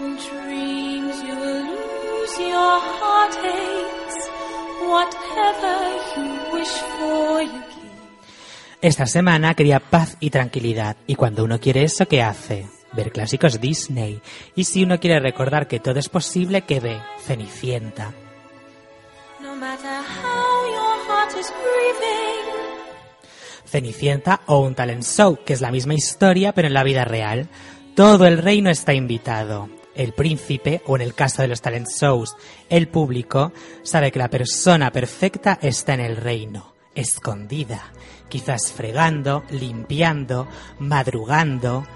In dreams you will lose your heartaches. Whatever you wish for, you. Esta semana quería paz y tranquilidad, y cuando uno quiere eso, ¿qué hace? Ver clásicos Disney. Y si uno quiere recordar que todo es posible, ¿qué ve? Cenicienta. No matter how your heart is grieving. Cenicienta o un talent show, que es la misma historia pero en la vida real. Todo el reino está invitado. El príncipe, o en el caso de los talent shows, el público, sabe que la persona perfecta está en el reino, escondida, quizás fregando, limpiando, madrugando,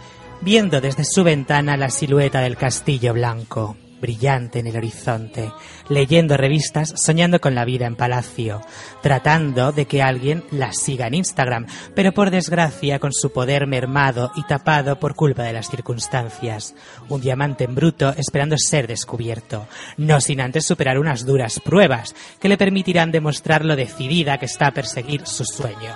viendo desde su ventana la silueta del castillo blanco, brillante en el horizonte, leyendo revistas, soñando con la vida en palacio, tratando de que alguien la siga en Instagram, pero por desgracia con su poder mermado y tapado por culpa de las circunstancias. Un diamante en bruto esperando ser descubierto, no sin antes superar unas duras pruebas que le permitirán demostrar lo decidida que está a perseguir su sueño.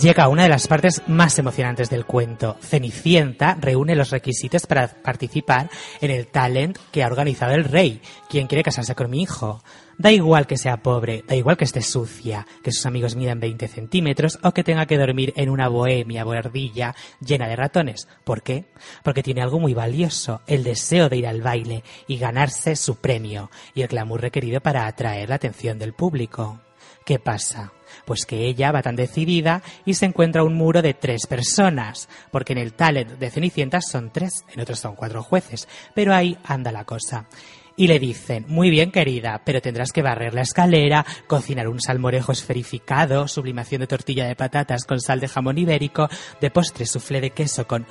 Llega una de las partes más emocionantes del cuento. Cenicienta reúne los requisitos para participar en el talent que ha organizado el rey. ¿Quién quiere casarse con mi hijo? Da igual que sea pobre, da igual que esté sucia, que sus amigos midan 20 centímetros o que tenga que dormir en una bohemia bordilla llena de ratones. ¿Por qué? Porque tiene algo muy valioso, el deseo de ir al baile y ganarse su premio y el glamour requerido para atraer la atención del público. ¿Qué pasa? Pues que ella va tan decidida y se encuentra un muro de tres personas, porque en el talent de Cenicienta son tres, en otros son cuatro jueces, pero ahí anda la cosa. Y le dicen, muy bien querida, pero tendrás que barrer la escalera, cocinar un salmorejo esferificado, sublimación de tortilla de patatas con sal de jamón ibérico, de postre soufflé de queso con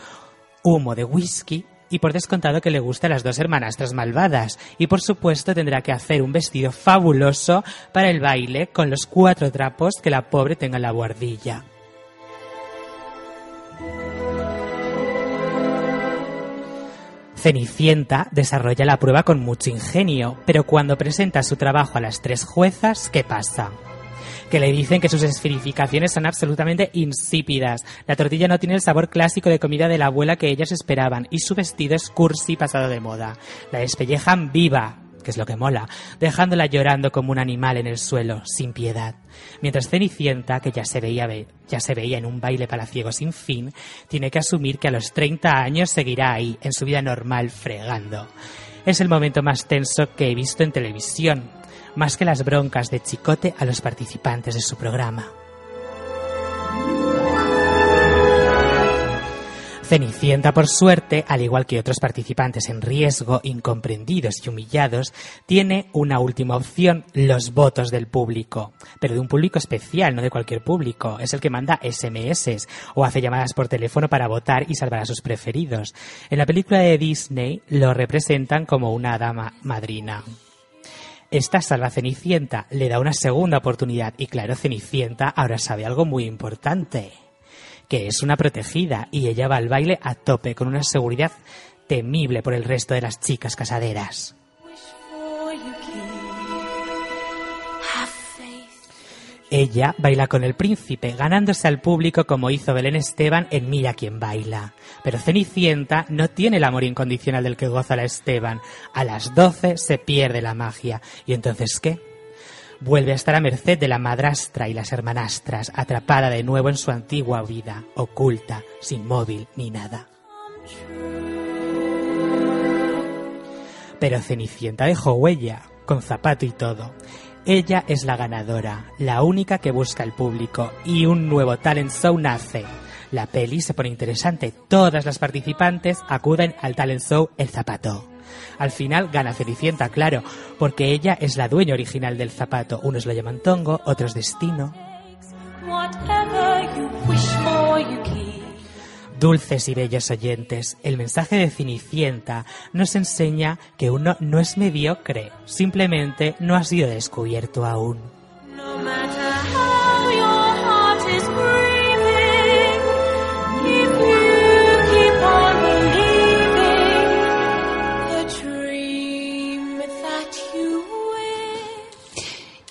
humo de whisky y por descontado que le gusta a las dos hermanastras malvadas. Y por supuesto tendrá que hacer un vestido fabuloso para el baile con los cuatro trapos que la pobre tenga en la guardilla. Cenicienta desarrolla la prueba con mucho ingenio, pero cuando presenta su trabajo a las tres juezas, ¿qué pasa? Que le dicen que sus esferificaciones son absolutamente insípidas. La tortilla no tiene el sabor clásico de comida de la abuela que ellas esperaban y su vestido es cursi pasado de moda. La despellejan viva, que es lo que mola, dejándola llorando como un animal en el suelo, sin piedad. Mientras Cenicienta, que ya se veía, ve- ya se veía en un baile palaciego sin fin, tiene que asumir que a los 30 años seguirá ahí, en su vida normal, fregando. Es el momento más tenso que he visto en televisión, más que las broncas de chicote a los participantes de su programa. Cenicienta, por suerte, al igual que otros participantes en riesgo, incomprendidos y humillados, tiene una última opción, los votos del público. Pero de un público especial, no de cualquier público. Es el que manda SMS o hace llamadas por teléfono para votar y salvar a sus preferidos. En la película de Disney lo representan como una dama madrina. Esta salva a Cenicienta, le da una segunda oportunidad y claro, Cenicienta ahora sabe algo muy importante, que es una protegida y ella va al baile a tope con una seguridad temible por el resto de las chicas casaderas. Ella baila con el príncipe, ganándose al público como hizo Belén Esteban en Mira quién baila. Pero Cenicienta no tiene el amor incondicional del que goza la Esteban. A las 12 se pierde la magia. ¿Y entonces qué? Vuelve a estar a merced de la madrastra y las hermanastras, atrapada de nuevo en su antigua vida, oculta, sin móvil ni nada. Pero Cenicienta dejó huella, con zapato y todo. Ella es la ganadora, la única que busca el público, y un nuevo talent show nace. La peli se pone interesante, todas las participantes acuden al talent show El Zapato. Al final gana Cenicienta, claro, porque ella es la dueña original del zapato. Unos lo llaman tongo, otros destino. Dulces y bellos oyentes, el mensaje de Cenicienta nos enseña que uno no es mediocre, simplemente no ha sido descubierto aún.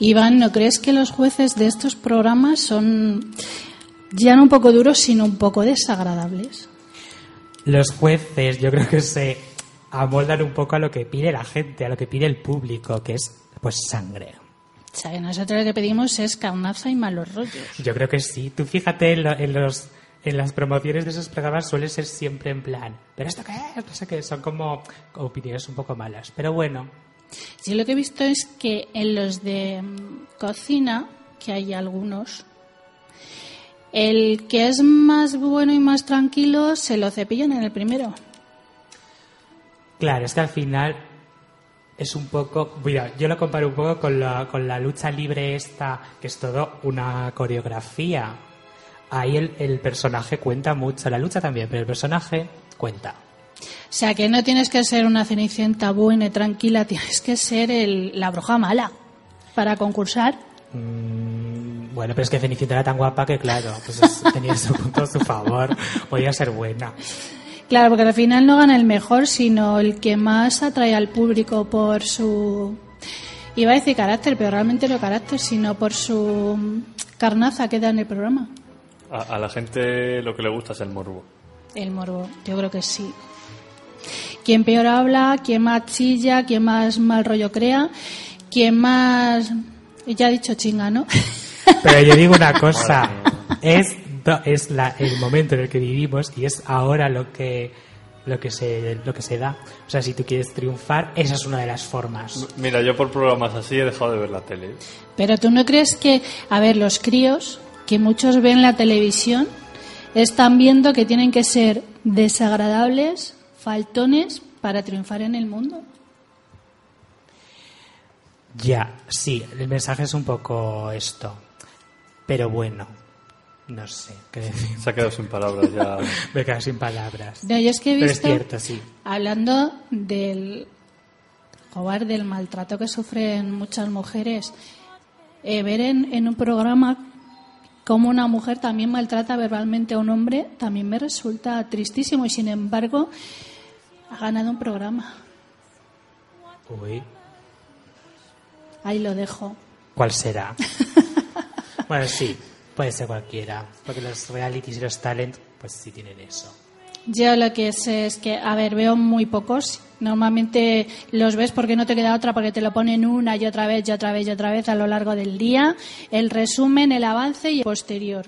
Iván, ¿no crees que los jueces de estos programas son ya no un poco duros, sino un poco desagradables? Los jueces yo creo que se amoldan un poco a lo que pide la gente, a lo que pide el público, que es pues sangre. O sea, que nosotros lo que pedimos es carnaza y malos rollos. Yo creo que sí. Tú fíjate en, lo- en los en las promociones de esos programas suele ser siempre en plan, ¿pero esto qué es? No sé qué, son como opiniones un poco malas. Pero bueno, Yo lo que he visto es que en los de mm, cocina, que hay algunos, el que es más bueno y más tranquilo se lo cepillan en el primero. Claro, es que al final es un poco. Mira, yo lo comparo un poco con la, con la lucha libre esta, que es todo una coreografía. Ahí el, el personaje cuenta mucho, la lucha también, pero el personaje cuenta. O sea, que no tienes que ser una cenicienta buena y tranquila, tienes que ser el- la bruja mala para concursar. Mm, bueno, pero es que Cenicienta era tan guapa que, claro, pues es- tenía su punto a su favor. Podía ser buena. Claro, porque al final no gana el mejor, sino el que más atrae al público por su... Iba a decir carácter, pero realmente no carácter, sino por su carnaza que da en el programa. A, a la gente lo que le gusta es el morbo. El morbo, yo creo que sí. Quien peor habla, quien más chilla, quien más mal rollo crea, quien más... Ya he dicho chinga, ¿no? Pero yo digo una cosa, es, es la- el momento en el que vivimos y es ahora lo que, lo, que se, lo que se da. O sea, si tú quieres triunfar, esa es una de las formas. Mira, yo por programas así he dejado de ver la tele. Pero tú no crees que, a ver, los críos, que muchos ven la televisión, están viendo que tienen que ser desagradables, faltones, para triunfar en el mundo. Ya, sí, el mensaje es un poco esto. Pero bueno, no sé qué decir. Se ha quedado sin palabras ya. Me quedo sin palabras. No, yo es que he Pero es visto, cierto, sí. hablando del joder, del maltrato que sufren muchas mujeres, eh, ver en, en un programa cómo una mujer también maltrata verbalmente a un hombre también me resulta tristísimo y sin embargo ha ganado un programa. Uy, Ahí lo dejo. ¿cuál será? bueno, sí, puede ser cualquiera. Porque los realities y los talent, pues sí tienen eso. Yo lo que sé es que, a ver, veo muy pocos. Normalmente los ves porque no te queda otra, porque te lo ponen una y otra vez y otra vez y otra vez a lo largo del día. El resumen, el avance y el posterior.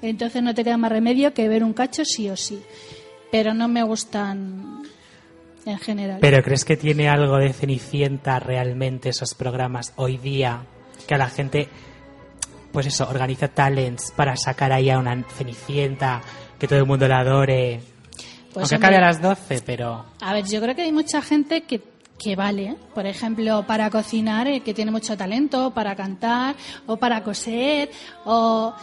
Entonces no te queda más remedio que ver un cacho sí o sí. Pero no me gustan en general. ¿Pero crees que tiene algo de Cenicienta realmente esos programas hoy día? Que a la gente, pues eso, organiza talents para sacar ahí a una Cenicienta, que todo el mundo la adore. Pues, Aunque acabe a las 12, pero... A ver, yo creo que hay mucha gente que, que vale, ¿eh? por ejemplo, para cocinar, eh, que tiene mucho talento, para cantar, o para coser, o...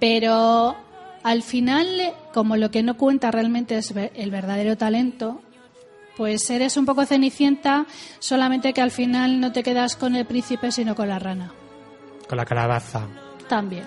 Pero al final, eh, como lo que no cuenta realmente es el verdadero talento, pues eres un poco cenicienta, solamente que al final no te quedas con el príncipe, sino con la rana. Con la calabaza. También.